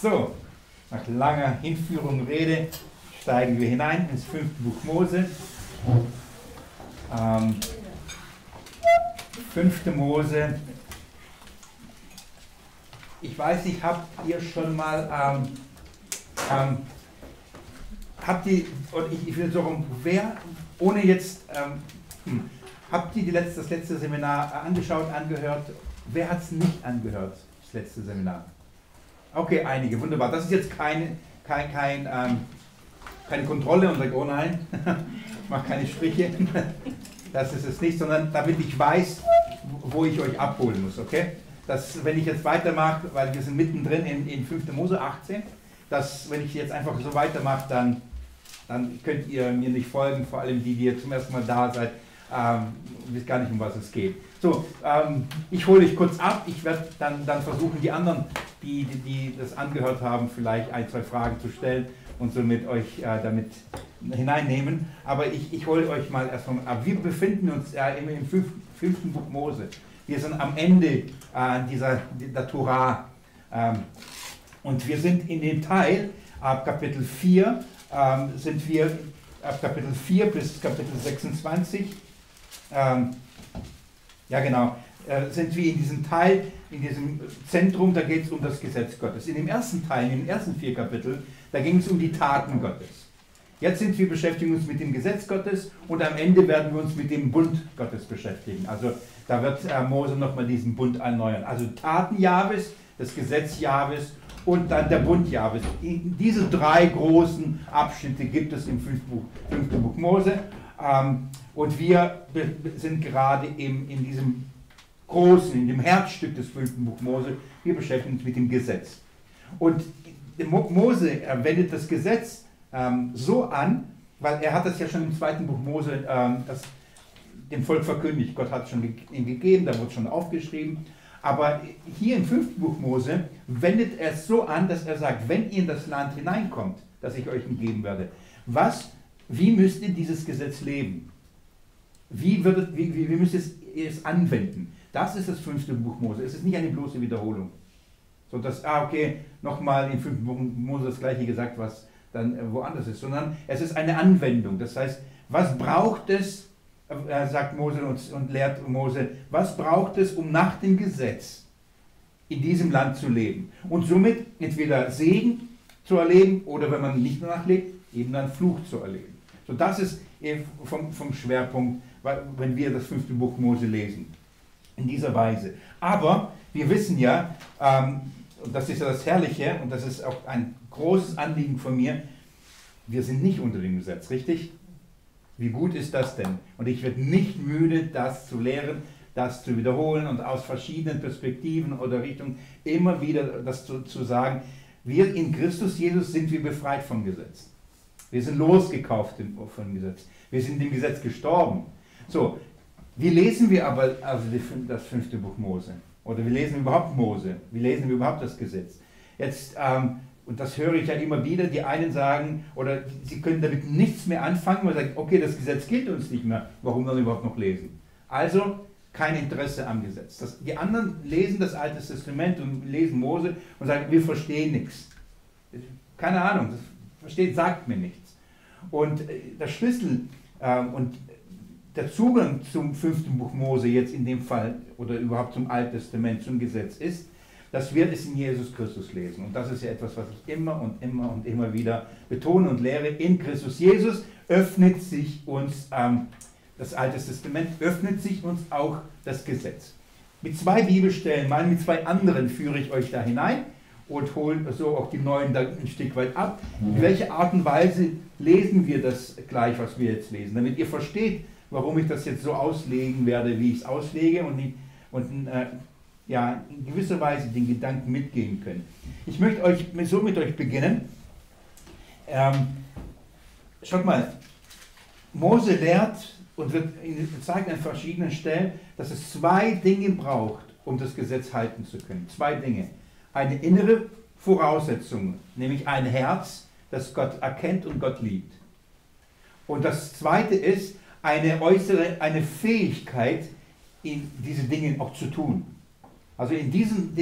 So, nach langer Hinführung und Rede steigen wir hinein ins fünfte Buch Mose. Ähm, fünfte Mose. Ich weiß nicht, habt ihr schon mal, ähm, ähm, habt ihr, und ich, ich will so rum, wer, ohne jetzt, ähm, hm, habt ihr die letzte, das letzte Seminar angeschaut, angehört? Wer hat es nicht angehört, das letzte Seminar? Okay, einige, wunderbar. Das ist jetzt keine, kein, kein, ähm, keine Kontrolle und sage, oh nein, ich mache keine Striche. Das ist es nicht, sondern damit ich weiß, wo ich euch abholen muss, okay? Dass, wenn ich jetzt weitermache, weil wir sind mittendrin in, in 5. Mose 18, dass, wenn ich jetzt einfach so weitermache, dann, dann könnt ihr mir nicht folgen, vor allem die, die jetzt zum ersten Mal da seid, ähm, wisst gar nicht, um was es geht. So, ähm, ich hole euch kurz ab. Ich werde dann, dann versuchen, die anderen, die, die, die, das angehört haben, vielleicht ein, zwei Fragen zu stellen und somit euch äh, damit hineinnehmen. Aber ich, ich hole euch mal erstmal ab. Wir befinden uns äh, im, im fünften, fünften Buch Mose. Wir sind am Ende äh, dieser der Torah. Ähm, und wir sind in dem Teil, ab Kapitel 4, ähm, sind wir ab Kapitel 4 bis Kapitel 26. Ähm, ja, genau. Äh, sind wir in diesem Teil, in diesem Zentrum, da geht es um das Gesetz Gottes. In dem ersten Teil, in den ersten vier Kapiteln, da ging es um die Taten Gottes. Jetzt sind wir beschäftigen uns mit dem Gesetz Gottes und am Ende werden wir uns mit dem Bund Gottes beschäftigen. Also da wird äh, Mose nochmal diesen Bund erneuern. Also Taten Jahwes, das Gesetz Jahwes und dann der Bund Jahwes. Diese drei großen Abschnitte gibt es im fünften Buch, fünften Buch Mose. Ähm, und wir sind gerade im, in diesem großen, in dem Herzstück des fünften Buch Mose. Wir beschäftigen uns mit dem Gesetz. Und Mose wendet das Gesetz ähm, so an, weil er hat das ja schon im zweiten Buch Mose ähm, das, dem Volk verkündigt. Gott hat es schon ihm gegeben, da wurde es schon aufgeschrieben. Aber hier im fünften Buch Mose wendet er es so an, dass er sagt, wenn ihr in das Land hineinkommt, das ich euch geben werde, was, wie müsst ihr dieses Gesetz leben? Wie, würdet, wie, wie, wie müsst ihr es anwenden? Das ist das fünfte Buch Mose. Es ist nicht eine bloße Wiederholung. So dass, ah, okay, nochmal im fünften Buch Mose das gleiche gesagt, was dann woanders ist, sondern es ist eine Anwendung. Das heißt, was braucht es, äh, sagt Mose und, und lehrt Mose, was braucht es, um nach dem Gesetz in diesem Land zu leben? Und somit entweder Segen zu erleben oder wenn man nicht danach lebt, eben dann Fluch zu erleben. So, das ist vom, vom Schwerpunkt, wenn wir das fünfte Buch Mose lesen. In dieser Weise. Aber wir wissen ja, ähm, und das ist ja das Herrliche, und das ist auch ein großes Anliegen von mir, wir sind nicht unter dem Gesetz, richtig? Wie gut ist das denn? Und ich werde nicht müde, das zu lehren, das zu wiederholen und aus verschiedenen Perspektiven oder Richtungen immer wieder das zu, zu sagen. Wir in Christus Jesus sind wir befreit vom Gesetz. Wir sind losgekauft vom Gesetz. Wir sind dem Gesetz gestorben. So, wie lesen wir aber also das fünfte Buch Mose? Oder wie lesen wir überhaupt Mose? Wie lesen wir überhaupt das Gesetz? Jetzt, ähm, und das höre ich ja immer wieder, die einen sagen, oder sie können damit nichts mehr anfangen, weil sie sagen, okay, das Gesetz gilt uns nicht mehr, warum dann überhaupt noch lesen? Also kein Interesse am Gesetz. Das, die anderen lesen das Alte Testament und lesen Mose und sagen, wir verstehen nichts. Keine Ahnung, das versteht, sagt mir nichts. Und äh, der Schlüssel äh, und der Zugang zum fünften Buch Mose jetzt in dem Fall oder überhaupt zum Alten Testament, zum Gesetz ist, dass wir es in Jesus Christus lesen. Und das ist ja etwas, was ich immer und immer und immer wieder betone und lehre. In Christus Jesus öffnet sich uns ähm, das Alte Testament, öffnet sich uns auch das Gesetz. Mit zwei Bibelstellen, mal mit zwei anderen führe ich euch da hinein und hole so auch die neuen da ein Stück weit ab. In welcher Art und Weise lesen wir das gleich, was wir jetzt lesen, damit ihr versteht, warum ich das jetzt so auslegen werde, wie ich es auslege und, und äh, ja, in gewisser Weise den Gedanken mitgehen können. Ich möchte euch so mit euch beginnen. Ähm, schaut mal, Mose lehrt und wird zeigt an verschiedenen Stellen, dass es zwei Dinge braucht, um das Gesetz halten zu können. Zwei Dinge. Eine innere Voraussetzung, nämlich ein Herz, dass Gott erkennt und Gott liebt. Und das zweite ist eine äußere, eine Fähigkeit, diese Dinge auch zu tun. Also in diesen,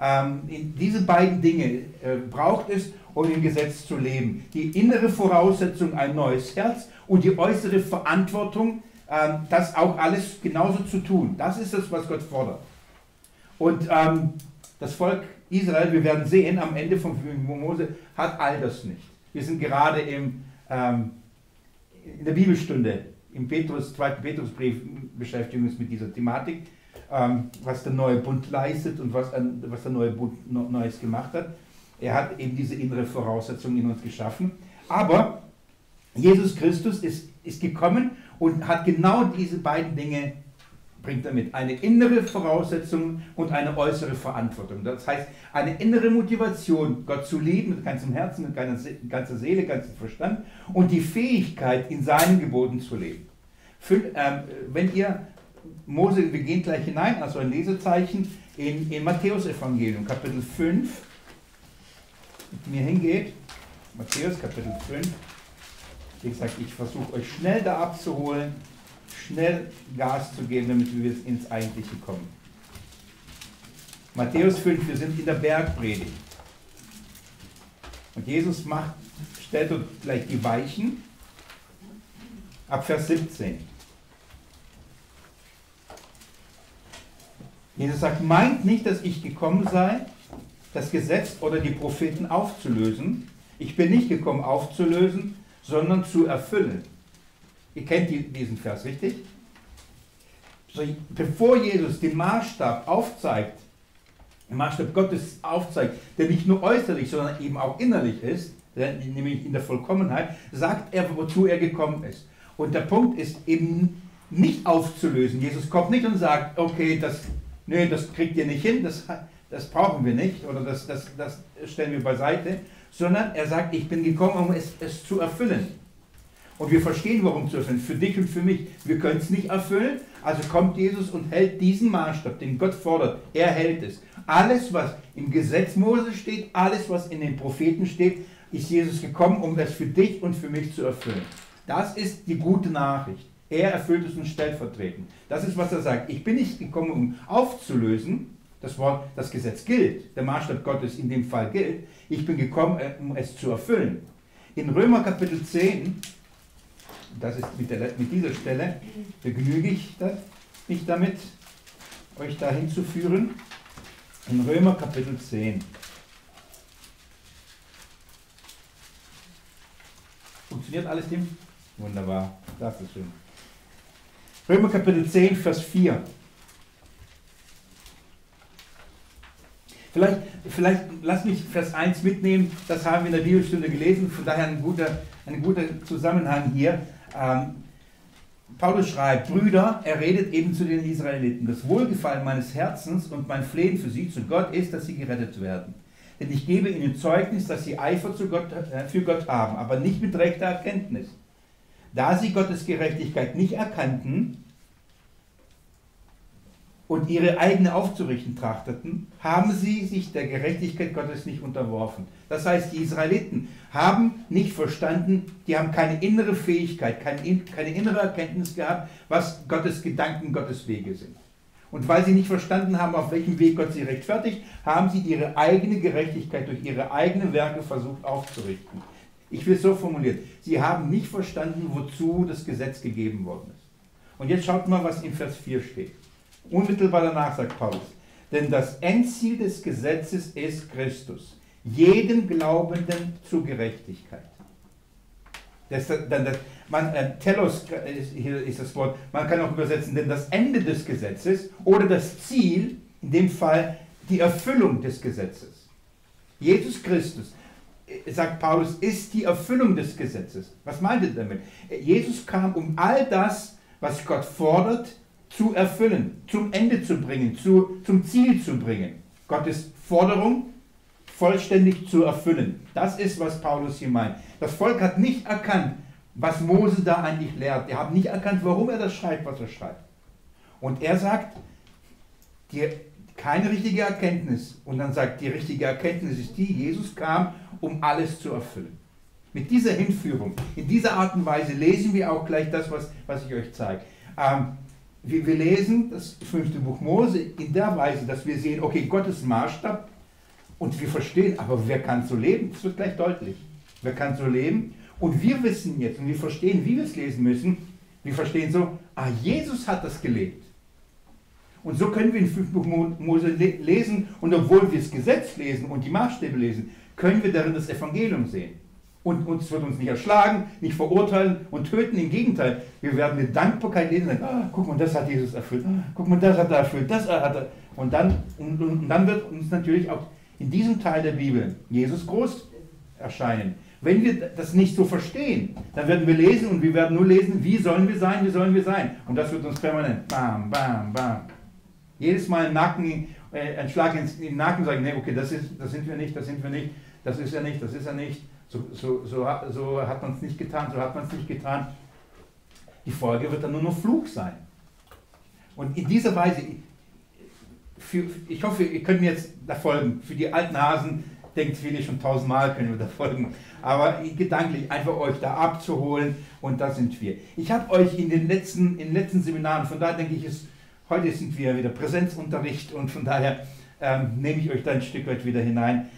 ähm, in diese beiden Dinge äh, braucht es, um im Gesetz zu leben. Die innere Voraussetzung, ein neues Herz und die äußere Verantwortung, ähm, das auch alles genauso zu tun. Das ist das, was Gott fordert. Und ähm, das Volk Israel, wir werden sehen, am Ende von Mose hat all das nicht. Wir sind gerade im, ähm, in der Bibelstunde, im Petrus, zweiten Petrusbrief beschäftigen uns mit dieser Thematik, ähm, was der neue Bund leistet und was, was der neue Bund Neues gemacht hat. Er hat eben diese innere Voraussetzung in uns geschaffen. Aber Jesus Christus ist, ist gekommen und hat genau diese beiden Dinge bringt damit eine innere Voraussetzung und eine äußere Verantwortung. Das heißt, eine innere Motivation, Gott zu lieben mit ganzem Herzen, mit ganzer Seele, ganzem Verstand und die Fähigkeit, in seinen Geboten zu leben. Ähm, wenn ihr, Mose, wir gehen gleich hinein, also ein Lesezeichen, in, in Matthäus Evangelium, Kapitel 5, mit mir hingeht, Matthäus Kapitel 5, wie gesagt, ich versuche euch schnell da abzuholen, schnell Gas zu geben, damit wir ins Eigentliche kommen. Matthäus 5, wir sind in der Bergpredigt. Und Jesus macht, stellt uns gleich die Weichen ab Vers 17. Jesus sagt, meint nicht, dass ich gekommen sei, das Gesetz oder die Propheten aufzulösen. Ich bin nicht gekommen aufzulösen, sondern zu erfüllen. Ihr kennt diesen Vers, richtig? Bevor Jesus den Maßstab aufzeigt, den Maßstab Gottes aufzeigt, der nicht nur äußerlich, sondern eben auch innerlich ist, nämlich in der Vollkommenheit, sagt er, wozu er gekommen ist. Und der Punkt ist eben nicht aufzulösen. Jesus kommt nicht und sagt, okay, das, nee, das kriegt ihr nicht hin, das, das brauchen wir nicht oder das, das, das stellen wir beiseite, sondern er sagt, ich bin gekommen, um es, es zu erfüllen. Und wir verstehen, warum zu erfüllen. Für dich und für mich. Wir können es nicht erfüllen. Also kommt Jesus und hält diesen Maßstab, den Gott fordert. Er hält es. Alles, was im Gesetz Mose steht, alles, was in den Propheten steht, ist Jesus gekommen, um das für dich und für mich zu erfüllen. Das ist die gute Nachricht. Er erfüllt es uns stellvertretend. Das ist, was er sagt. Ich bin nicht gekommen, um aufzulösen. Das Wort, das Gesetz gilt. Der Maßstab Gottes in dem Fall gilt. Ich bin gekommen, äh, um es zu erfüllen. In Römer Kapitel 10 das ist mit, der, mit dieser Stelle, begnüge ich mich damit, euch dahin zu führen. In Römer Kapitel 10. Funktioniert alles, Tim? Wunderbar, das ist schön. Römer Kapitel 10, Vers 4. Vielleicht, vielleicht lass mich Vers 1 mitnehmen, das haben wir in der Bibelstunde gelesen, von daher ein guter, ein guter Zusammenhang hier. Ähm, Paulus schreibt, Brüder, er redet eben zu den Israeliten, das Wohlgefallen meines Herzens und mein Flehen für sie zu Gott ist, dass sie gerettet werden. Denn ich gebe ihnen Zeugnis, dass sie Eifer Gott, äh, für Gott haben, aber nicht mit rechter Erkenntnis. Da sie Gottes Gerechtigkeit nicht erkannten, und ihre eigene aufzurichten trachteten, haben sie sich der Gerechtigkeit Gottes nicht unterworfen. Das heißt, die Israeliten haben nicht verstanden, die haben keine innere Fähigkeit, keine, innere Erkenntnis gehabt, was Gottes Gedanken, Gottes Wege sind. Und weil sie nicht verstanden haben, auf welchem Weg Gott sie rechtfertigt, haben sie ihre eigene Gerechtigkeit durch ihre eigenen Werke versucht aufzurichten. Ich will es so formulieren. Sie haben nicht verstanden, wozu das Gesetz gegeben worden ist. Und jetzt schaut mal, was in Vers 4 steht. Unmittelbar danach sagt Paulus, denn das Endziel des Gesetzes ist Christus, jedem Glaubenden zur Gerechtigkeit. Das, das, man, äh, telos ist, hier ist das Wort, man kann auch übersetzen, denn das Ende des Gesetzes oder das Ziel, in dem Fall die Erfüllung des Gesetzes. Jesus Christus, äh, sagt Paulus, ist die Erfüllung des Gesetzes. Was meint er damit? Jesus kam, um all das, was Gott fordert, zu erfüllen, zum Ende zu bringen, zu, zum Ziel zu bringen. Gottes Forderung vollständig zu erfüllen. Das ist, was Paulus hier meint. Das Volk hat nicht erkannt, was Mose da eigentlich lehrt. Er hat nicht erkannt, warum er das schreibt, was er schreibt. Und er sagt, die, keine richtige Erkenntnis. Und dann sagt, die richtige Erkenntnis ist die, Jesus kam, um alles zu erfüllen. Mit dieser Hinführung, in dieser Art und Weise lesen wir auch gleich das, was, was ich euch zeige. Ähm, wir, wir lesen das fünfte Buch Mose in der Weise, dass wir sehen, okay, Gottes Maßstab und wir verstehen, aber wer kann so leben? Das wird gleich deutlich. Wer kann so leben? Und wir wissen jetzt und wir verstehen, wie wir es lesen müssen. Wir verstehen so, ah, Jesus hat das gelebt. Und so können wir in 5 Buch Mose lesen und obwohl wir das Gesetz lesen und die Maßstäbe lesen, können wir darin das Evangelium sehen. Und uns wird uns nicht erschlagen, nicht verurteilen und töten. Im Gegenteil, wir werden mit Dankbarkeit lesen. Ah, guck mal, das hat Jesus erfüllt. Ah, guck mal, das hat er erfüllt. Das hat er. Und dann, und, und dann wird uns natürlich auch in diesem Teil der Bibel Jesus groß erscheinen. Wenn wir das nicht so verstehen, dann werden wir lesen und wir werden nur lesen, wie sollen wir sein, wie sollen wir sein. Und das wird uns permanent bam, bam, bam. Jedes Mal Nacken, äh, ein Schlag ins, in den Nacken sagen, nee, okay, das, ist, das sind wir nicht, das sind wir nicht, das ist er nicht, das ist er nicht. So, so, so, so hat man es nicht getan, so hat man es nicht getan. Die Folge wird dann nur noch Flug sein. Und in dieser Weise, für, ich hoffe, ihr könnt mir jetzt da folgen. Für die alten Hasen denkt viele schon tausendmal, können wir da folgen. Aber gedanklich einfach euch da abzuholen und da sind wir. Ich habe euch in den letzten, in den letzten Seminaren, von daher denke ich, ist, heute sind wir wieder Präsenzunterricht und von daher ähm, nehme ich euch da ein Stück weit wieder hinein.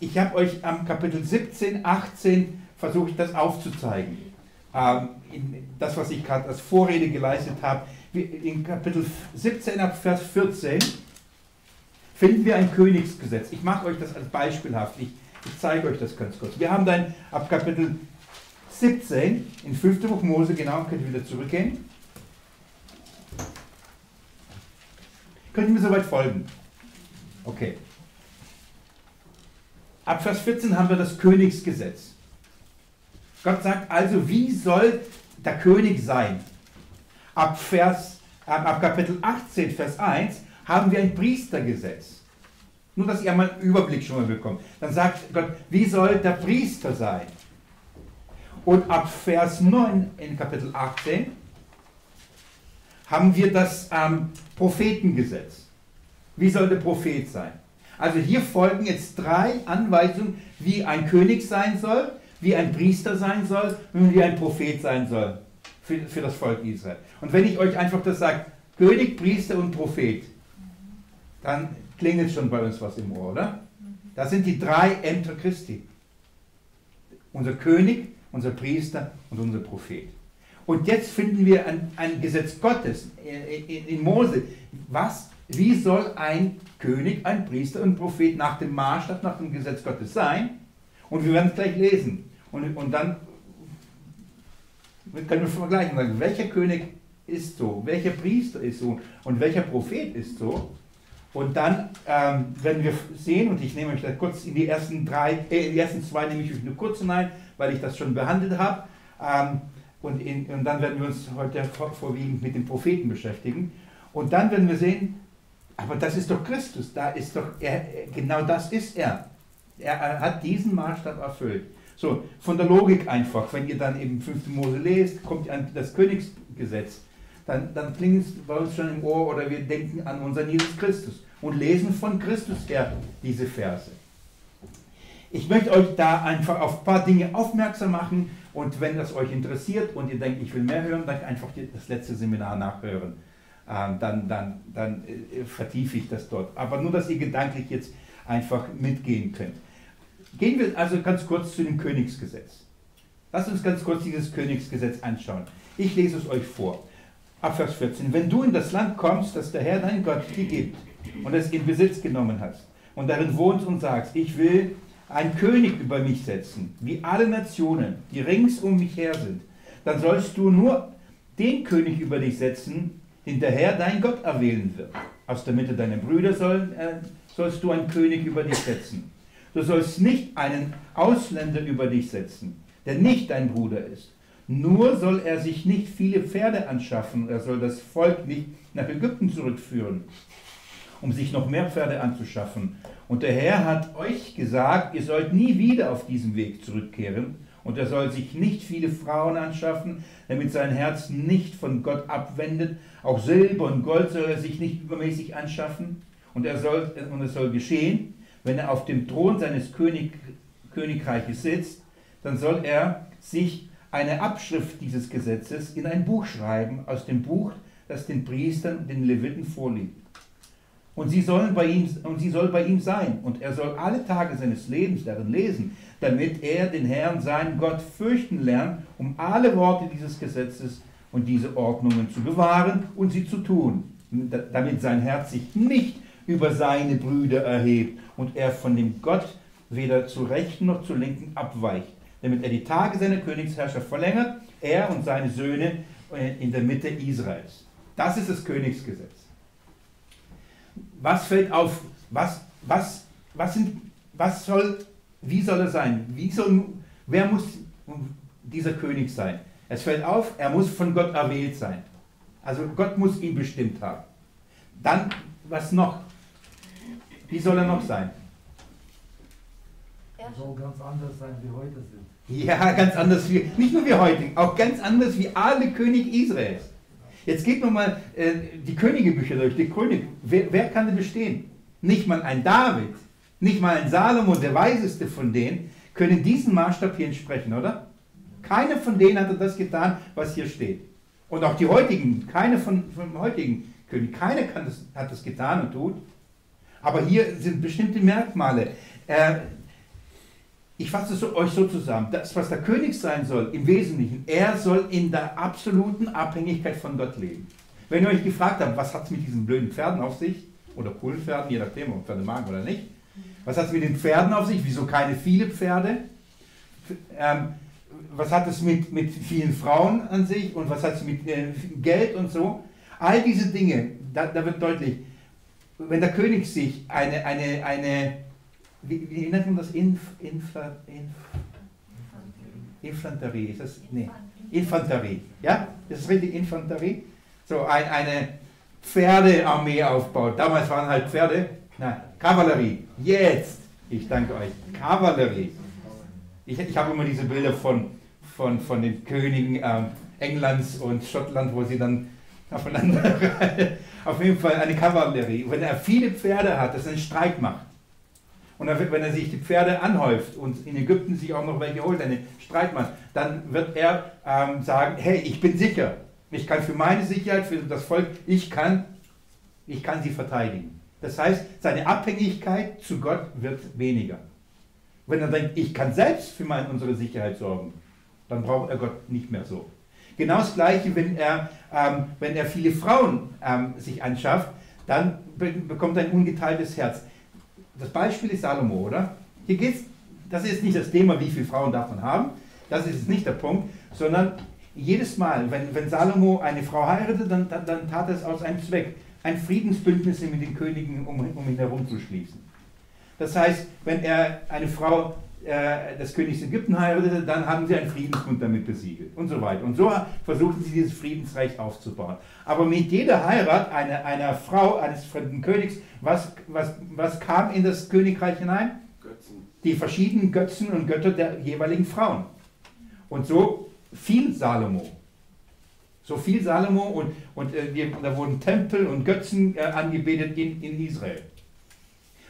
Ich habe euch am Kapitel 17, 18 versucht, das aufzuzeigen. Ähm, das, was ich gerade als Vorrede geleistet habe. In Kapitel 17 ab Vers 14 finden wir ein Königsgesetz. Ich mache euch das als beispielhaft. Ich, ich zeige euch das ganz kurz. Wir haben dann ab Kapitel 17 in 5. Buch Mose, genau, könnt ihr wieder zurückgehen. Könnt ihr mir soweit folgen? Okay. Ab Vers 14 haben wir das Königsgesetz. Gott sagt also, wie soll der König sein? Ab, Vers, ab Kapitel 18, Vers 1 haben wir ein Priestergesetz. Nur, dass ihr mal einen Überblick schon mal bekommt. Dann sagt Gott, wie soll der Priester sein? Und ab Vers 9 in Kapitel 18 haben wir das ähm, Prophetengesetz. Wie soll der Prophet sein? Also hier folgen jetzt drei Anweisungen, wie ein König sein soll, wie ein Priester sein soll und wie ein Prophet sein soll für, für das Volk Israel. Und wenn ich euch einfach das sage, König, Priester und Prophet, dann klingelt schon bei uns was im Ohr, oder? Das sind die drei Ämter Christi. Unser König, unser Priester und unser Prophet. Und jetzt finden wir ein, ein Gesetz Gottes in, in Mose. Was, wie soll ein König, ein Priester und ein Prophet nach dem Maßstab, nach dem Gesetz Gottes sein? Und wir werden es gleich lesen. Und, und dann können wir vergleichen welcher König ist so, welcher Priester ist so und welcher Prophet ist so. Und dann ähm, werden wir sehen, und ich nehme euch da kurz in die ersten drei, äh, in die ersten zwei nehme ich euch nur kurz hinein, weil ich das schon behandelt habe. Ähm, und, in, und, dann werden wir uns heute vor, vorwiegend mit den Propheten beschäftigen. Und dann werden wir sehen, aber das ist doch Christus, da ist doch, er, genau das ist er. Er, hat diesen Maßstab erfüllt. So, von der Logik einfach, wenn ihr dann eben 5. Mose lest, kommt das Königsgesetz dann, dann klingt es bei uns schon im Ohr oder wir denken an unseren Jesus Christus und lesen von Christus her diese Verse. Ich möchte euch da einfach auf ein paar Dinge aufmerksam machen und wenn das euch interessiert und ihr denkt, ich will mehr hören, dann einfach das letzte Seminar nachhören. Ähm, dann dann, dann äh, vertiefe ich das dort. Aber nur, dass ihr gedanklich jetzt einfach mitgehen könnt. Gehen wir also ganz kurz zu dem Königsgesetz. Lasst uns ganz kurz dieses Königsgesetz anschauen. Ich lese es euch vor. Ab Vers 14. Wenn du in das Land kommst, das der Herr dein Gott dir gibt und es in Besitz genommen hast und darin wohnst und sagst, ich will einen König über mich setzen, wie alle Nationen, die rings um mich her sind, dann sollst du nur den König über dich setzen, Herr dein Gott erwählen wird. Aus der Mitte deiner Brüder soll, äh, sollst du einen König über dich setzen. Du sollst nicht einen Ausländer über dich setzen, der nicht dein Bruder ist nur soll er sich nicht viele Pferde anschaffen, er soll das Volk nicht nach Ägypten zurückführen, um sich noch mehr Pferde anzuschaffen. Und der Herr hat euch gesagt, ihr sollt nie wieder auf diesem Weg zurückkehren. Und er soll sich nicht viele Frauen anschaffen, damit sein Herz nicht von Gott abwendet. Auch Silber und Gold soll er sich nicht übermäßig anschaffen. Und, er soll, und es soll geschehen, wenn er auf dem Thron seines König, Königreiches sitzt, dann soll er sich eine Abschrift dieses Gesetzes in ein Buch schreiben, aus dem Buch, das den Priestern den Leviten vorliegt. Und sie, sollen bei ihm, und sie soll bei ihm sein, und er soll alle Tage seines Lebens darin lesen, damit er den Herrn, seinen Gott, fürchten lernt, um alle Worte dieses Gesetzes und diese Ordnungen zu bewahren und sie zu tun, damit sein Herz sich nicht über seine Brüder erhebt und er von dem Gott weder zu rechten noch zu linken abweicht, damit er die Tage seiner Königsherrschaft verlängert, er und seine Söhne äh, in der Mitte Israels. Das ist das Königsgesetz. Was fällt auf? Was, was, was, sind, was soll, wie soll er sein? Wie soll, wer muss dieser König sein? Es fällt auf, er muss von Gott erwählt sein. Also Gott muss ihn bestimmt haben. Dann, was noch? Wie soll er noch sein? Er soll ganz anders sein, wie heute sind. Ja, ganz anders wie, nicht nur wie heute, auch ganz anders wie alle König Israels. Jetzt geht man mal äh, die Königebücher durch, die König. Wer, wer kann denn bestehen? Nicht mal ein David, nicht mal ein Salomo, der weiseste von denen, können diesen Maßstab hier entsprechen, oder? Keiner von denen hat das getan, was hier steht. Und auch die heutigen, keine von, von heutigen Königen, keiner das, hat das getan und tut. Aber hier sind bestimmte Merkmale. Äh, ich fasse es euch so zusammen, das, was der König sein soll, im Wesentlichen, er soll in der absoluten Abhängigkeit von Gott leben. Wenn ihr euch gefragt habt, was hat es mit diesen blöden Pferden auf sich, oder coolen Pferden, je nachdem, ob Pferde mag oder nicht, was hat es mit den Pferden auf sich, wieso keine viele Pferde, ähm, was hat es mit, mit vielen Frauen an sich? Und was hat es mit äh, Geld und so, all diese Dinge, da, da wird deutlich, wenn der König sich eine, eine, eine wie, wie nennt man das? Inf, Infa, Inf, Infanterie, ist das? Nee. Infanterie. Ja? Das ist richtig Infanterie. So ein, eine Pferdearmee aufbaut. Damals waren halt Pferde. Nein, Kavallerie. Jetzt. Ich danke euch. Kavallerie. Ich, ich habe immer diese Bilder von, von, von den Königen ähm, Englands und Schottland, wo sie dann aufeinander. Auf jeden Fall eine Kavallerie. Wenn er viele Pferde hat, das ist ein Streitmacht. Und wenn er sich die Pferde anhäuft und in Ägypten sich auch noch welche holt, eine Streitmann, dann wird er ähm, sagen, hey, ich bin sicher. Ich kann für meine Sicherheit, für das Volk, ich kann, ich kann sie verteidigen. Das heißt, seine Abhängigkeit zu Gott wird weniger. Wenn er denkt, ich kann selbst für meine, unsere Sicherheit sorgen, dann braucht er Gott nicht mehr so. Genau das Gleiche, wenn er, ähm, wenn er viele Frauen ähm, sich anschafft, dann bekommt er ein ungeteiltes Herz das Beispiel ist Salomo, oder? Hier geht's, das ist nicht das Thema, wie viele Frauen man haben, das ist nicht der Punkt, sondern jedes Mal, wenn, wenn Salomo eine Frau heiratete, dann, dann, dann tat er es aus einem Zweck, ein Friedensbündnis mit den Königen um, um ihn herum zu schließen. Das heißt, wenn er eine Frau des Königs Ägypten heiratete, dann haben sie einen Friedensbund damit besiegelt und so weiter. Und so versuchten sie dieses Friedensreich aufzubauen. Aber mit jeder Heirat einer, einer Frau, eines fremden Königs, was, was, was kam in das Königreich hinein? Götzen. Die verschiedenen Götzen und Götter der jeweiligen Frauen. Und so fiel Salomo. So fiel Salomo und, und äh, da wurden Tempel und Götzen äh, angebetet in, in Israel.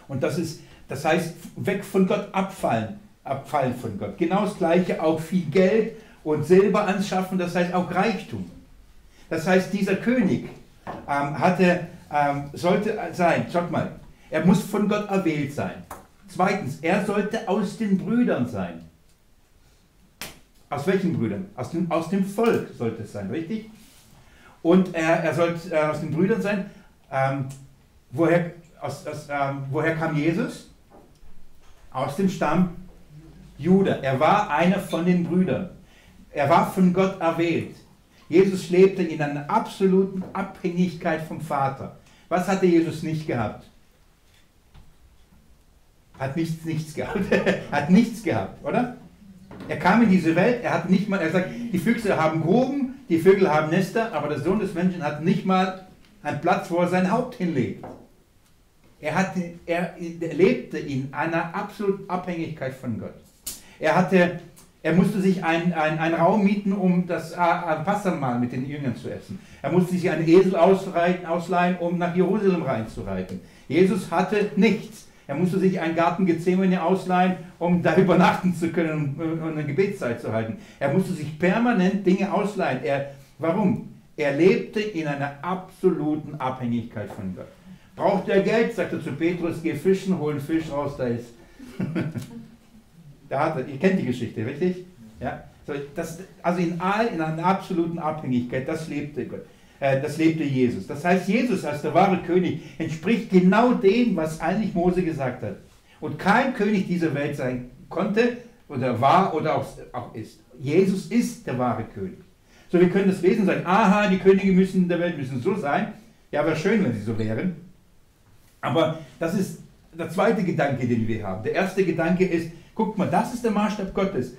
Und das ist, das heißt, weg von Gott abfallen, abfallen von Gott. Genau das Gleiche, auch viel Geld und Silber anschaffen, das heißt auch Reichtum. Das heißt, dieser König ähm, hatte, ähm, sollte sein, schaut mal, er muss von Gott erwählt sein. Zweitens, er sollte aus den Brüdern sein. Aus welchen Brüdern? Aus dem, aus dem Volk sollte es sein, richtig? Und er, er sollte äh, aus den Brüdern sein. Ähm, woher, aus, aus, ähm, woher kam Jesus? aus dem Stamm Juda. Er war einer von den Brüdern. Er war von Gott erwählt. Jesus lebte in einer absoluten Abhängigkeit vom Vater. Was hatte Jesus nicht gehabt? Hat nichts, nichts gehabt. hat nichts gehabt, oder? Er kam in diese Welt, er hat nicht mal, er sagt, die Füchse haben Gruben, die Vögel haben Nester, aber der Sohn des Menschen hat nicht mal einen Platz, wo er sein Haupt hinlegt. Er, hatte, er lebte in einer absoluten Abhängigkeit von Gott. Er, hatte, er musste sich einen ein Raum mieten, um das Passamal mit den Jüngern zu essen. Er musste sich einen Esel ausleihen, um nach Jerusalem reinzureiten. Jesus hatte nichts. Er musste sich einen Garten Gethsemane ausleihen, um da übernachten zu können und, eine Gebetszeit zu halten. Er musste sich permanent Dinge ausleihen. Er, warum? Er lebte in einer absoluten Abhängigkeit von Gott. Braucht er Geld, sagt er zu Petrus, geh fischen, hol einen Fisch raus, da ist. da ihr kennt die Geschichte, richtig? Ja? So, das, also in all, in einer absoluten Abhängigkeit, das lebte Gott. Äh, das lebte Jesus. Das heißt, Jesus als der wahre König entspricht genau dem, was eigentlich Mose gesagt hat. Und kein König dieser Welt sein konnte oder war oder auch, auch ist. Jesus ist der wahre König. So, wir können das lesen und sagen, aha, die Könige müssen in der Welt müssen so sein. Ja, wäre schön, wenn sie so wären. Aber das ist der zweite Gedanke, den wir haben. Der erste Gedanke ist, guck mal, das ist der Maßstab Gottes.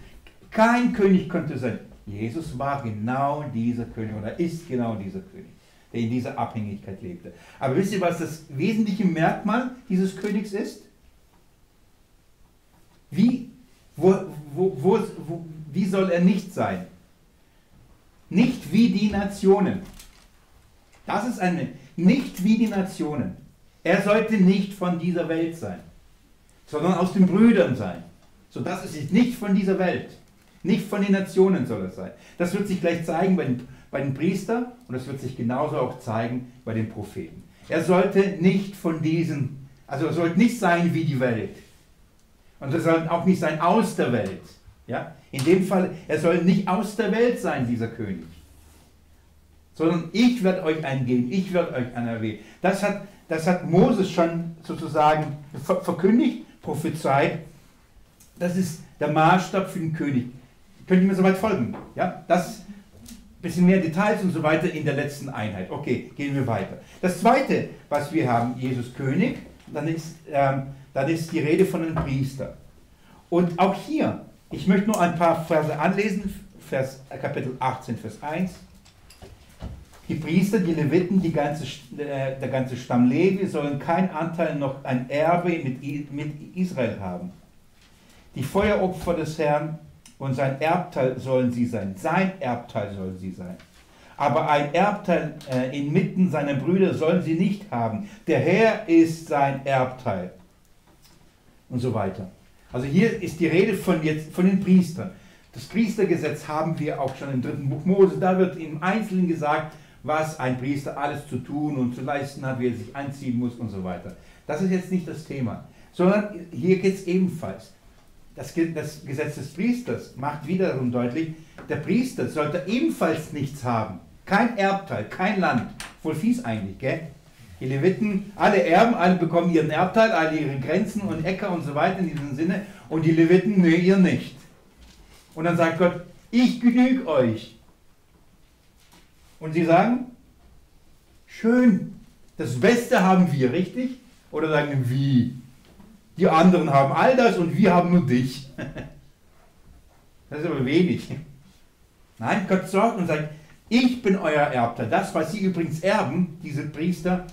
Kein König könnte sein. Jesus war genau dieser König oder ist genau dieser König, der in dieser Abhängigkeit lebte. Aber wisst ihr, was das wesentliche Merkmal dieses Königs ist? Wie, wo, wo, wo, wo, wie soll er nicht sein? Nicht wie die Nationen. Das ist eine, nicht wie die Nationen. Er sollte nicht von dieser Welt sein, sondern aus den Brüdern sein. So, das ist nicht von dieser Welt. Nicht von den Nationen soll es sein. Das wird sich gleich zeigen bei den, bei den Priestern und das wird sich genauso auch zeigen bei den Propheten. Er sollte nicht von diesen, also er sollte nicht sein wie die Welt. Und er soll auch nicht sein aus der Welt. Ja? In dem Fall, er soll nicht aus der Welt sein, dieser König. Sondern ich werde euch eingeben, ich werde euch anerwählen. Das hat, das hat Moses schon sozusagen verkündigt, prophezeit. Das ist der Maßstab für den König. Könnt ihr mir soweit folgen? Ja, das bisschen mehr Details und so weiter in der letzten Einheit. Okay, gehen wir weiter. Das zweite, was wir haben, Jesus König, dann ist, ähm, dann ist die Rede von einem Priester. Und auch hier, ich möchte nur ein paar Verse anlesen, Vers, äh, Kapitel 18, Vers 1. Die Priester, die Leviten, die ganze, äh, der ganze Stamm Levi sollen kein Anteil noch ein Erbe mit, mit Israel haben. Die Feueropfer des Herrn und sein Erbteil sollen sie sein. Sein Erbteil sollen sie sein. Aber ein Erbteil äh, inmitten seiner Brüder sollen sie nicht haben. Der Herr ist sein Erbteil. Und so weiter. Also hier ist die Rede von, jetzt, von den Priestern. Das Priestergesetz haben wir auch schon im dritten Buch Mose. Da wird im Einzelnen gesagt, was ein Priester alles zu tun und zu leisten hat, wie er sich anziehen muss und so weiter. Das ist jetzt nicht das Thema. Sondern hier geht es ebenfalls das, das Gesetz des Priesters macht wiederum deutlich, der Priester sollte ebenfalls nichts haben. Kein Erbteil, kein Land. Voll fies eigentlich, gell? Die Leviten, alle Erben, alle bekommen ihren Erbteil, alle ihre Grenzen und Äcker und so weiter in diesem Sinne. Und die Leviten, nee, ihr nicht. Und dann sagt Gott, ich genüge euch. Und sie sagen, schön, das Beste haben wir, richtig? Oder sagen, wie? Die anderen haben all das und wir haben nur dich. Das ist aber wenig. Nein, Gott sorgt und sagt, ich bin euer Erbter. Das, was sie übrigens erben, diese Priester,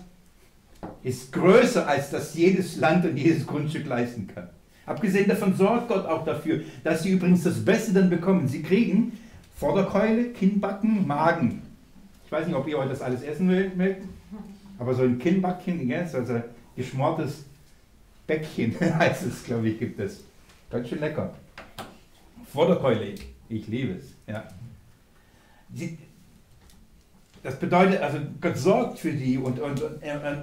ist größer, als das jedes Land und jedes Grundstück leisten kann. Abgesehen davon sorgt Gott auch dafür, dass sie übrigens das Beste dann bekommen. Sie kriegen Vorderkeule, Kinnbacken, Magen. Ich weiß nicht, ob ihr heute das alles essen mögt, aber so ein Kinnbackchen, also geschmortes Bäckchen heißt es, glaube ich, gibt es. Ganz schön lecker. Vorderkeule, ich liebe es. Ja. Sie, das bedeutet, also Gott sorgt für die und, und, und,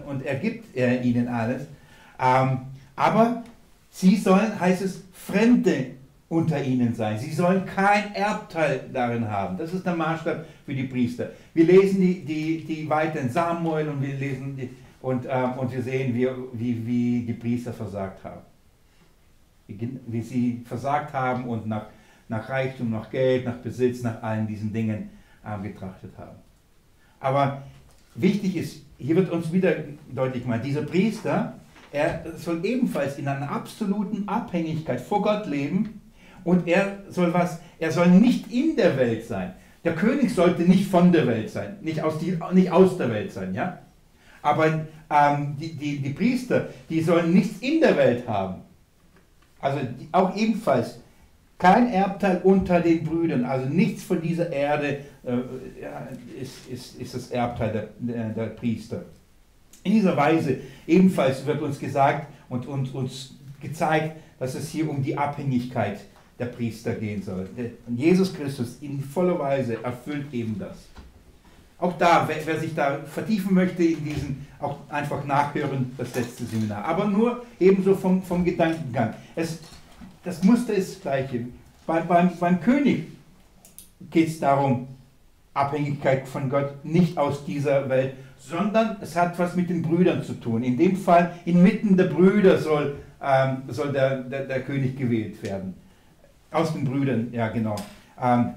und er gibt ihnen alles. Ähm, aber sie sollen, heißt es, Fremde unter ihnen sein. Sie sollen kein Erbteil darin haben. Das ist der Maßstab für die Priester. Wir lesen die, die, die weiteren Samuel und wir lesen die, und, ähm, und wir sehen, wie, wie, wie die Priester versagt haben. Wie, wie sie versagt haben und nach, nach Reichtum, nach Geld, nach Besitz, nach allen diesen Dingen ähm, getrachtet haben. Aber wichtig ist, hier wird uns wieder deutlich gemacht, dieser Priester, er soll ebenfalls in einer absoluten Abhängigkeit vor Gott leben und er soll was, er soll nicht in der Welt sein. Der König sollte nicht von der Welt sein, nicht aus, die, nicht aus der Welt sein, ja? Aber ähm, die, die, die Priester, die sollen nichts in der Welt haben. Also die, auch ebenfalls kein Erbteil unter den Brüdern, also nichts von dieser Erde äh, ist, ist, ist das Erbteil der, der, der Priester. In dieser Weise ebenfalls wird uns gesagt, und, und uns gezeigt, dass es hier um die Abhängigkeit der Priester gehen soll. Und Jesus Christus in voller Weise erfüllt eben das. Auch da, wer, wer, sich da vertiefen möchte in diesen, auch einfach nachhören, das letzte Seminar. Aber nur ebenso vom, vom Gedankengang. Es, das Muster ist das gleiche. Bei, beim, beim König geht es darum, Abhängigkeit von Gott nicht aus dieser Welt, sondern es hat was mit den Brüdern zu tun. In dem Fall, inmitten der Brüder soll, ähm, soll der, der, der, König gewählt werden. Aus den Brüdern, ja genau. Ähm,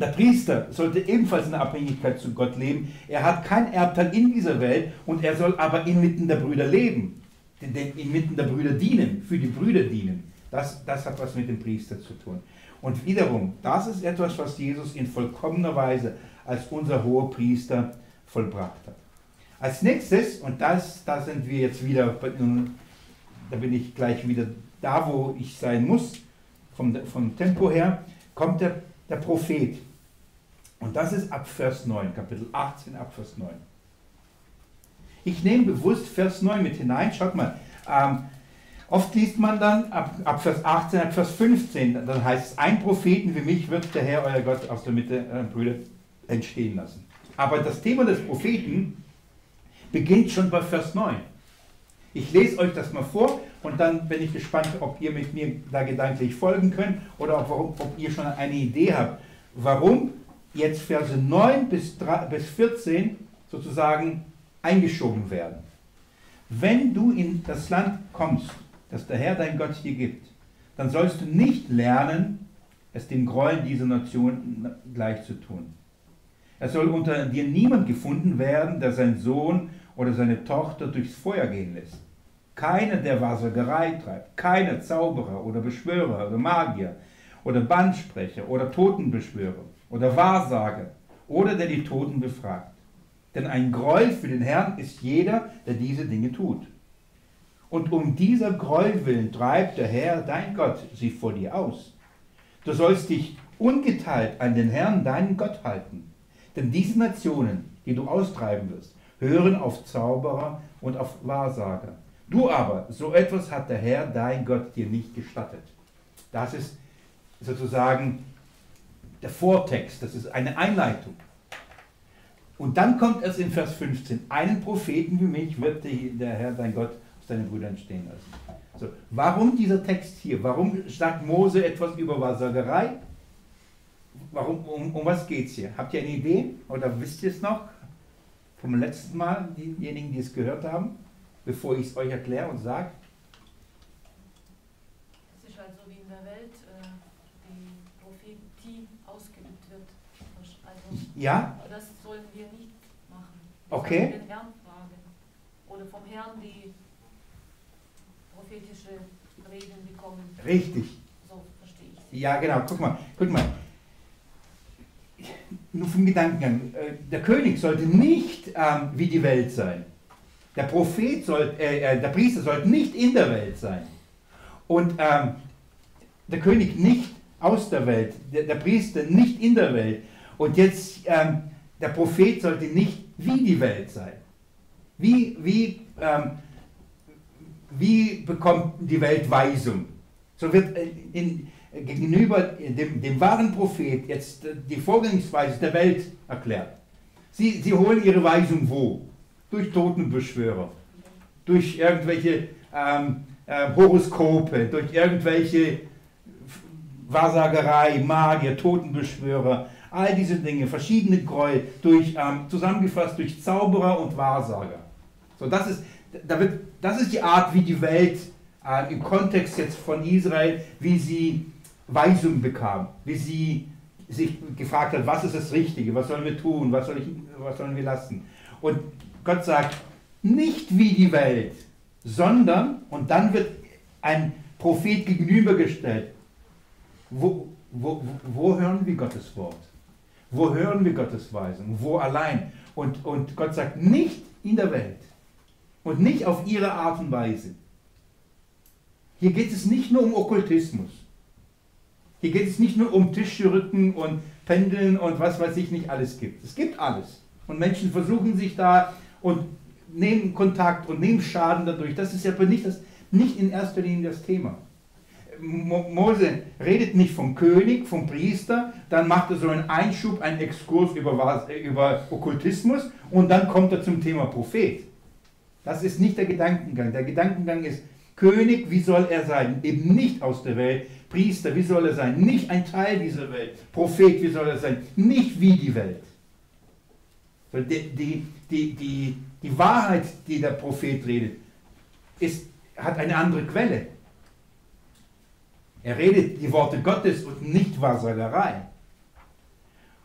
der Priester sollte ebenfalls in der Abhängigkeit zu Gott leben. Er hat kein Erbteil in dieser Welt und er soll aber inmitten der Brüder leben. Inmitten der Brüder dienen, für die Brüder dienen. Das, das hat was mit dem Priester zu tun. Und wiederum, das ist etwas, was Jesus in vollkommener Weise als unser hoher Priester vollbracht hat. Als nächstes, und das, da sind wir jetzt wieder, da bin ich gleich wieder da, wo ich sein muss, vom, vom Tempo her, kommt der, der Prophet. Und das ist ab Vers 9, Kapitel 18, ab Vers 9. Ich nehme bewusst Vers 9 mit hinein. Schaut mal, ähm, Oft liest man dann ab, ab, Vers 18, ab Vers 15, dann heißt es, ein Propheten wie mich wird der Herr, euer Gott, aus der Mitte äh, Brüder entstehen lassen. Aber das Thema des Propheten beginnt schon bei Vers 9. Ich lese euch das mal vor und dann bin ich gespannt, ob ihr mit mir da gedanklich folgen könnt oder ob, ob ihr schon eine Idee habt, warum jetzt Verse 9 bis, 3, bis 14 sozusagen eingeschoben werden. Wenn du in das Land kommst, das der Herr dein Gott dir gibt, dann sollst du nicht lernen, es dem Gräueln dieser Nation gleich zu tun. Es soll unter dir niemand gefunden werden, der seinen Sohn oder seine Tochter durchs Feuer gehen lässt. Keiner, der Wahrsagerei treibt, keiner Zauberer oder Beschwörer oder Magier oder Bandsprecher oder Totenbeschwörer oder Wahrsager oder der die Toten befragt. Denn ein Gräuel für den Herrn ist jeder, der diese Dinge tut. Und um dieser Gräuel willen treibt der Herr, dein Gott, sie vor dir aus. Du sollst dich ungeteilt an den Herrn, deinen Gott, halten. Denn diese Nationen, die du austreiben wirst, hören auf Zauberer und auf Wahrsager. Du aber, so etwas hat der Herr, dein Gott, dir nicht gestattet. Das ist sozusagen der Vortext, das ist eine Einleitung. Und dann kommt es in Vers 15, einen Propheten wie mich wird der Herr, dein Gott, seine Brüder entstehen lassen. So, warum dieser Text hier? Warum sagt Mose etwas über Wahrsagerei? Warum, um, um was geht es hier? Habt ihr eine Idee oder wisst ihr es noch vom letzten Mal, diejenigen, die es gehört haben, bevor ich es euch erkläre und sage? Es ist halt so wie in der Welt äh, die Prophetie ausgeübt wird. Also, ja? Das sollen wir nicht machen. Wir okay. Den Herrn fragen. Oder vom Herrn die prophetische Reden bekommen. Richtig. So verstehe ich. Ja, genau. Guck mal, guck mal. Nur vom Gedankengang. Äh, der König sollte nicht ähm, wie die Welt sein. Der Prophet soll, äh, äh, der Priester sollte nicht in der Welt sein. Und ähm, der König nicht aus der Welt, der, der, Priester nicht in der Welt. Und jetzt, ähm, der Prophet sollte nicht wie die Welt sein. Wie, wie ähm, wie bekommt die Welt Weisung? So wird in, gegenüber dem, dem, wahren Prophet jetzt die Vorgangsweise der Welt erklärt. Sie, sie holen ihre Weisung wo? Durch Totenbeschwörer, durch irgendwelche ähm, äh, Horoskope, durch irgendwelche Wahrsagerei, Magier, Totenbeschwörer, all diese Dinge, verschiedene Gräuel, durch, ähm, zusammengefasst durch Zauberer und Wahrsager. So, das ist, da wird, das ist die Art, wie die Welt äh, im Kontext jetzt von Israel, wie sie Weisung bekam, wie sie sich gefragt hat, was ist das Richtige, was sollen wir tun, was, soll ich, was sollen wir lassen. Und Gott sagt, nicht wie die Welt, sondern, und dann wird ein Prophet gegenübergestellt. Wo, wo, wo hören wir Gottes Wort? Wo hören wir Gottes Weisung? Wo allein? Und, und Gott sagt, nicht in der Welt, und nicht auf ihre Art und Weise. Hier geht es nicht nur um Okkultismus. Hier geht es nicht nur um Tischrücken und Pendeln und was weiß ich nicht alles gibt. Es gibt alles. Und Menschen versuchen sich da und nehmen Kontakt und nehmen Schaden dadurch. Das ist aber nicht das, nicht in erster Linie das Thema. Mo Mose redet nicht vom König, vom Priester, dann macht er so einen Einschub, einen Exkurs über, über Okkultismus und dann kommt er zum Thema Prophet. Das ist nicht der Gedankengang. Der Gedankengang ist, König, wie soll er sein? Eben nicht aus der Welt. Priester, wie soll er sein? Nicht ein Teil dieser Welt. Prophet, wie soll er sein? Nicht wie die Welt. Die, die, die, die, die Wahrheit, die der Prophet redet, ist, hat eine andere Quelle. Er redet die Worte Gottes und nicht Wahrsagerei.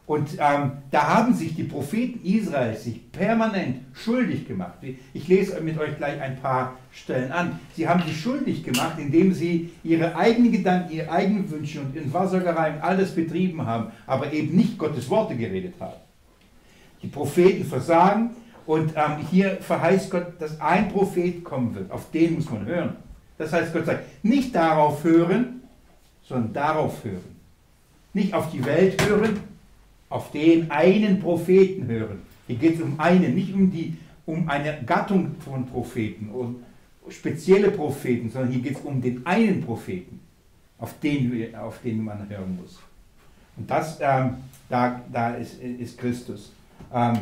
Und ähm, da haben sich die Propheten Israels sich permanent schuldig gemacht. Ich lese mit euch gleich ein paar Stellen an. Sie haben sich schuldig gemacht, indem sie ihre eigenen Gedanken, ihre eigenen Wünsche und in Wahrsagerei und alles betrieben haben, aber eben nicht Gottes Worte geredet haben. Die Propheten versagen und ähm, hier verheißt Gott, dass ein Prophet kommen wird. Auf den muss man hören. Das heißt, Gott sagt, nicht darauf hören, sondern darauf hören. Nicht auf die Welt hören, auf den einen Propheten hören. Hier geht es um einen, nicht um, die, um eine Gattung von Propheten, um spezielle Propheten, sondern hier geht es um den einen Propheten, auf den, auf den man hören muss. Und das, ähm, da, da ist, ist Christus. Ähm,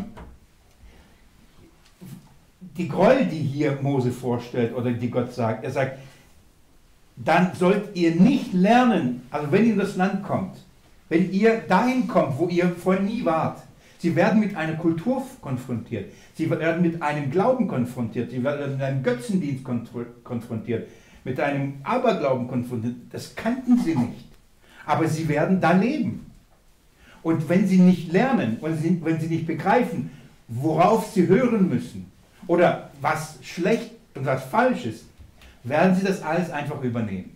die Gräuel, die hier Mose vorstellt oder die Gott sagt, er sagt, dann sollt ihr nicht lernen, also wenn ihr in das Land kommt, wenn ihr dahin kommt, wo ihr vorher nie wart. Sie werden mit einer Kultur konfrontiert. Sie werden mit einem Glauben konfrontiert. Sie werden mit einem Götzendienst konfrontiert. Mit einem Aberglauben konfrontiert. Das kannten sie nicht. Aber sie werden da leben. Und wenn sie nicht lernen und wenn sie nicht begreifen, worauf sie hören müssen oder was schlecht und was falsch ist, werden sie das alles einfach übernehmen.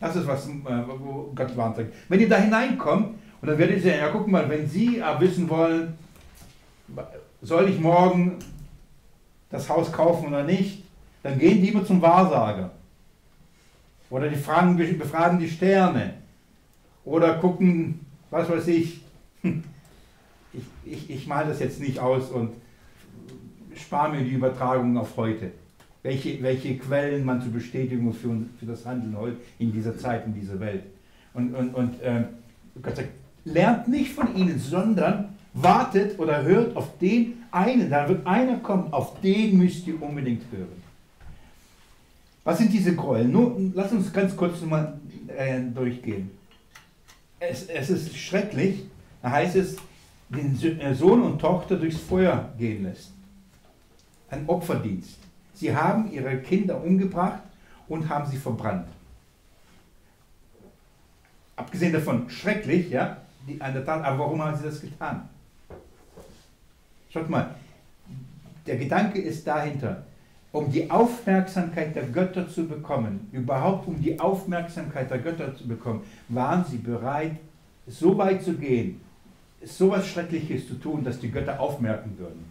Das ist, was äh, wo Gott warnt. Wenn ihr da hineinkommt, und dann werdet ihr ja guck mal, wenn Sie äh, wissen wollen, soll ich morgen das Haus kaufen oder nicht, dann gehen die immer zum Wahrsager. Oder die fragen, befragen die Sterne. Oder gucken, was weiß ich. Ich, ich, ich male das jetzt nicht aus und spare mir die Übertragung auf heute welche, welche Quellen man zur Bestätigung für, für das Handeln heute in dieser Zeit, in dieser Welt. Und, und, und äh, Gott sagt, lernt nicht von ihnen, sondern wartet oder hört auf den einen, da wird einer kommen, auf den müsst ihr unbedingt hören. Was sind diese Gräuel? Nur, lass uns ganz kurz mal äh, durchgehen. Es, es ist schrecklich, da heißt es, den äh, Sohn und Tochter durchs Feuer gehen lässt. Ein Opferdienst. Sie haben ihre Kinder umgebracht und haben sie verbrannt. Abgesehen davon, schrecklich, ja, die, an der Tat, aber warum haben sie das getan? Schaut mal, der Gedanke ist dahinter, um die Aufmerksamkeit der Götter zu bekommen, überhaupt um die Aufmerksamkeit der Götter zu bekommen, waren sie bereit, so weit zu gehen, so etwas Schreckliches zu tun, dass die Götter aufmerken würden.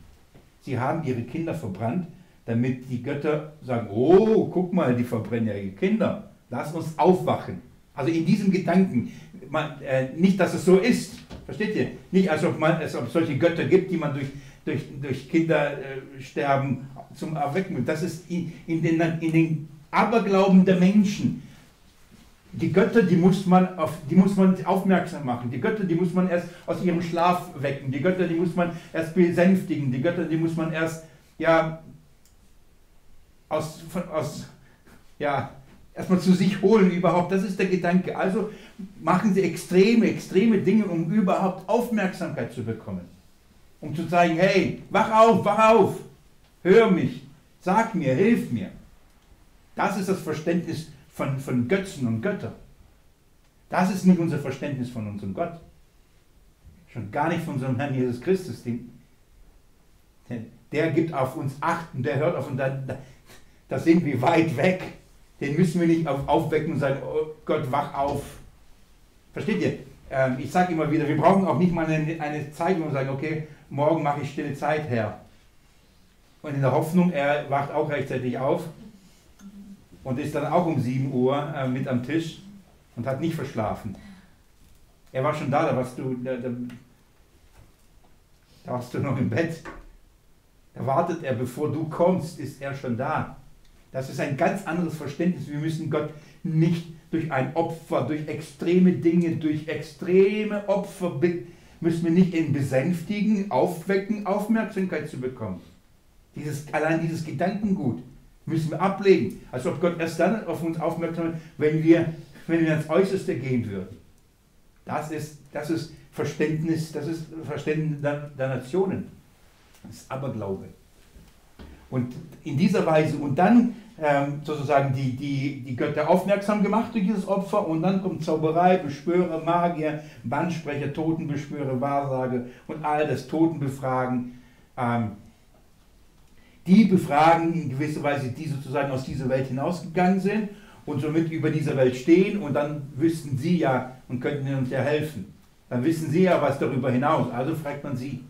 Sie haben ihre Kinder verbrannt, damit die Götter sagen, oh, guck mal, die verbrennen ja ihre Kinder. Lass uns aufwachen. Also in diesem Gedanken, man, äh, nicht, dass es so ist, versteht ihr? Nicht, als ob, man, als ob es solche Götter gibt, die man durch, durch, durch Kindersterben äh, zum Erwecken. Das ist in, in, den, in den Aberglauben der Menschen. Die Götter, die muss, man auf, die muss man aufmerksam machen. Die Götter, die muss man erst aus ihrem Schlaf wecken. Die Götter, die muss man erst besänftigen. Die Götter, die muss man erst ja, aus, von, aus ja, erstmal zu sich holen überhaupt. Das ist der Gedanke. Also machen sie extreme, extreme Dinge, um überhaupt Aufmerksamkeit zu bekommen. Um zu sagen, hey, wach auf, wach auf, hör mich, sag mir, hilf mir. Das ist das Verständnis von, von Götzen und Göttern. Das ist nicht unser Verständnis von unserem Gott. Schon gar nicht von unserem Herrn Jesus Christus. Den, der gibt auf uns Acht und der hört auf uns da sind wir weit weg. Den müssen wir nicht auf, aufwecken und sagen, oh Gott, wach auf. Versteht ihr? Ähm, ich sage immer wieder, wir brauchen auch nicht mal eine, eine Zeit, wo wir sagen, okay, morgen mache ich stille Zeit her. Und in der Hoffnung, er wacht auch rechtzeitig auf und ist dann auch um 7 Uhr äh, mit am Tisch und hat nicht verschlafen. Er war schon da, da warst du, da, da, da warst du noch im Bett. Da wartet er, bevor du kommst, ist er schon da. Das ist ein ganz anderes Verständnis. Wir müssen Gott nicht durch ein Opfer, durch extreme Dinge, durch extreme Opfer müssen wir nicht ihn besänftigen, aufwecken, Aufmerksamkeit zu bekommen. Dieses, allein dieses Gedankengut müssen wir ablegen, als ob Gott erst dann auf uns aufmerksam wird, wenn wir, wenn wir ans Äußerste gehen würden. Das ist, das ist Verständnis, das ist Verständnis der, der Nationen. Das ist Aberglaube. Und in dieser Weise, und dann ähm, sozusagen die, die, die Götter aufmerksam gemacht durch dieses Opfer, und dann kommt Zauberei, Beschwörer, Magier, Bandsprecher, Totenbeschwörer, Wahrsage und all das Totenbefragen. Ähm, die befragen in gewisser Weise, die sozusagen aus dieser Welt hinausgegangen sind und somit über dieser Welt stehen und dann wüssten sie ja und könnten uns ja helfen. Dann wissen sie ja was darüber hinaus, also fragt man sie.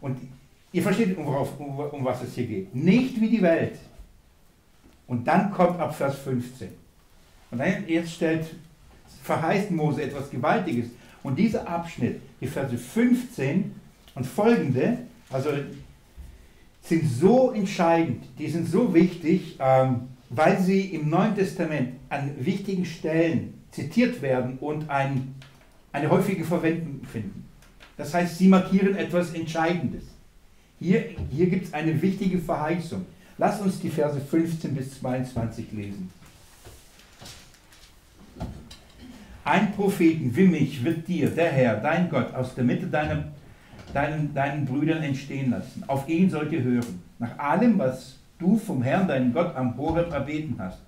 Und ihr versteht, um, um, um was es hier geht. Nicht wie die Welt. Und dann kommt ab Vers 15. Und dann jetzt stellt, verheißt Mose etwas Gewaltiges. Und dieser Abschnitt, die Verse 15 und folgende, also sind so entscheidend, die sind so wichtig, ähm, weil sie im Neuen Testament an wichtigen Stellen zitiert werden und ein, eine häufige Verwendung finden. Das heißt, sie markieren etwas Entscheidendes. Hier, hier gibt es eine wichtige Verheißung. Lass uns die Verse 15 bis 22 lesen. Ein Propheten wie mich wird dir, der Herr, dein Gott, aus der Mitte deiner deinen, deinen Brüdern entstehen lassen. Auf ihn sollt ihr hören, nach allem, was du vom Herrn, deinen Gott, am Horeb erbeten hast.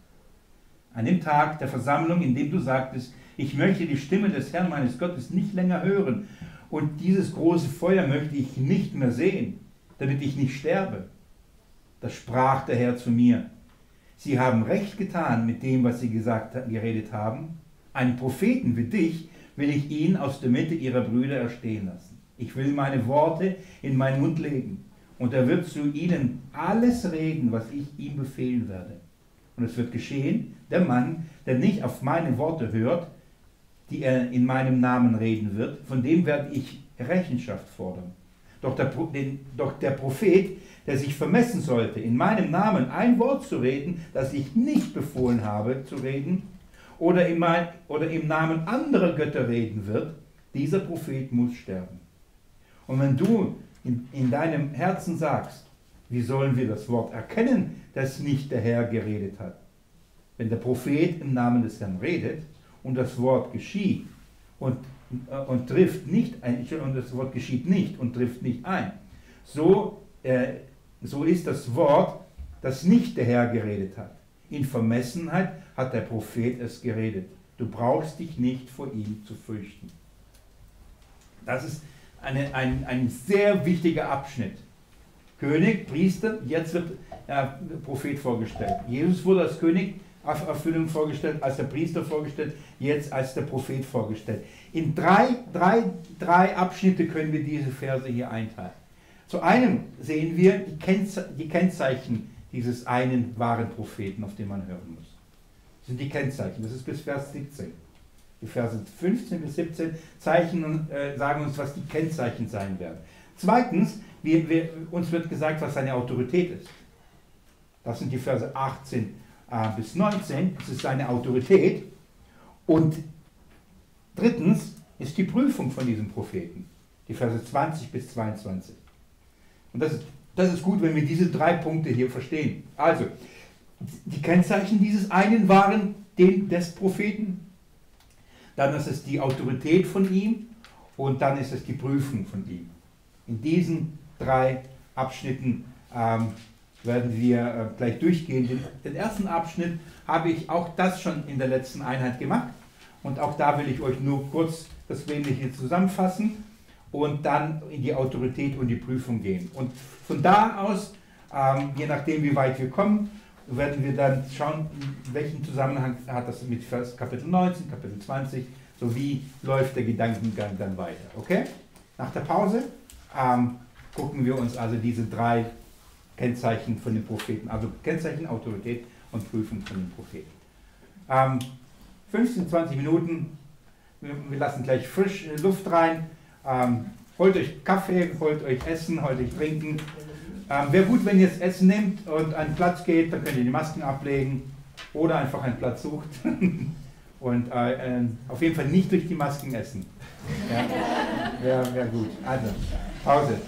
An dem Tag der Versammlung, in dem du sagtest, ich möchte die Stimme des Herrn meines Gottes nicht länger hören und dieses große Feuer möchte ich nicht mehr sehen, damit ich nicht sterbe. Da sprach der Herr zu mir, Sie haben recht getan mit dem, was Sie gesagt, geredet haben. Einen Propheten wie dich will ich ihn aus der Mitte ihrer Brüder erstehen lassen. Ich will meine Worte in meinen Mund legen. Und er wird zu ihnen alles reden, was ich ihm befehlen werde. Und es wird geschehen, der Mann, der nicht auf meine Worte hört, die er in meinem Namen reden wird, von dem werde ich Rechenschaft fordern. Doch der, doch der Prophet, der sich vermessen sollte, in meinem Namen ein Wort zu reden, das ich nicht befohlen habe zu reden, oder, in mein, oder im Namen anderer Götter reden wird, dieser Prophet muss sterben. Und wenn du in, in deinem Herzen sagst, wie sollen wir das Wort erkennen, das nicht der Herr geredet hat? Wenn der Prophet im Namen des Herrn redet und das Wort geschieht und, und trifft nicht ein, und das Wort geschieht nicht und trifft nicht ein, so, äh, so ist das Wort, das nicht der Herr geredet hat. In Vermessenheit hat der Prophet es geredet. Du brauchst dich nicht vor ihm zu fürchten. Das ist eine, ein, ein sehr wichtiger Abschnitt. König, Priester, jetzt wird der Prophet vorgestellt. Jesus wurde als König Erfüllung vorgestellt, als der Priester vorgestellt, jetzt als der Prophet vorgestellt. In drei, drei, drei Abschnitte können wir diese Verse hier einteilen. Zu einem sehen wir die, Kennze die Kennzeichen dieses einen wahren Propheten, auf den man hören muss. Das sind die Kennzeichen. Das ist bis Vers 17. Die Verse 15 bis 17 zeichnen, äh, sagen uns, was die Kennzeichen sein werden. Zweitens, wir, wir, uns wird gesagt, was seine Autorität ist. Das sind die Verse 18 äh, bis 19. Das ist seine Autorität. Und drittens ist die Prüfung von diesem Propheten. Die Verse 20 bis 22. Und das ist, das ist gut, wenn wir diese drei Punkte hier verstehen. Also, die Kennzeichen dieses einen waren den des Propheten, dann ist es die Autorität von ihm und dann ist es die Prüfung von ihm. In diesen drei Abschnitten ähm, werden wir äh, gleich durchgehen. Den, den, ersten Abschnitt habe ich auch das schon in der letzten Einheit gemacht und auch da will ich euch nur kurz das Wesentliche zusammenfassen und dann in die Autorität und die Prüfung gehen. Und von da aus, ähm, je nachdem wie weit wir kommen, werden wir dann schauen, welchen Zusammenhang hat das mit Vers Kapitel 19, Kapitel 20, so wie läuft der Gedankengang dann weiter. Okay? Nach der Pause ähm, gucken wir uns also diese drei Kennzeichen von den Propheten, also Kennzeichen, Autorität und Prüfung von den Propheten. Ähm, 15, 20 Minuten, wir lassen gleich frisch Luft rein. Ähm, holt euch Kaffee, holt euch Essen, holt euch Trinken Ähm, Wäre gut, wenn ihr das Essen nehmt und den Platz geht, dann könnt ihr die Masken ablegen oder einfach einen Platz sucht. und äh, äh, auf jeden Fall nicht durch die Masken essen. Ja, Wäre wär gut. Also, Pause.